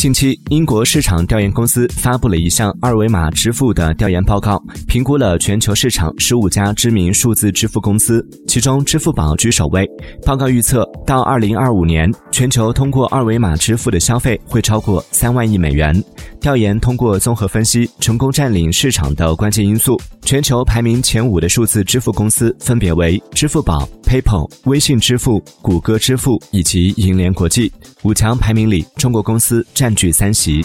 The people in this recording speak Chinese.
近期，英国市场调研公司发布了一项二维码支付的调研报告，评估了全球市场十五家知名数字支付公司，其中支付宝居首位。报告预测，到二零二五年，全球通过二维码支付的消费会超过三万亿美元。调研通过综合分析成功占领市场的关键因素，全球排名前五的数字支付公司分别为支付宝、paypal 微信支付谷歌支付以及银联国际五强排名里中国公司占据三席。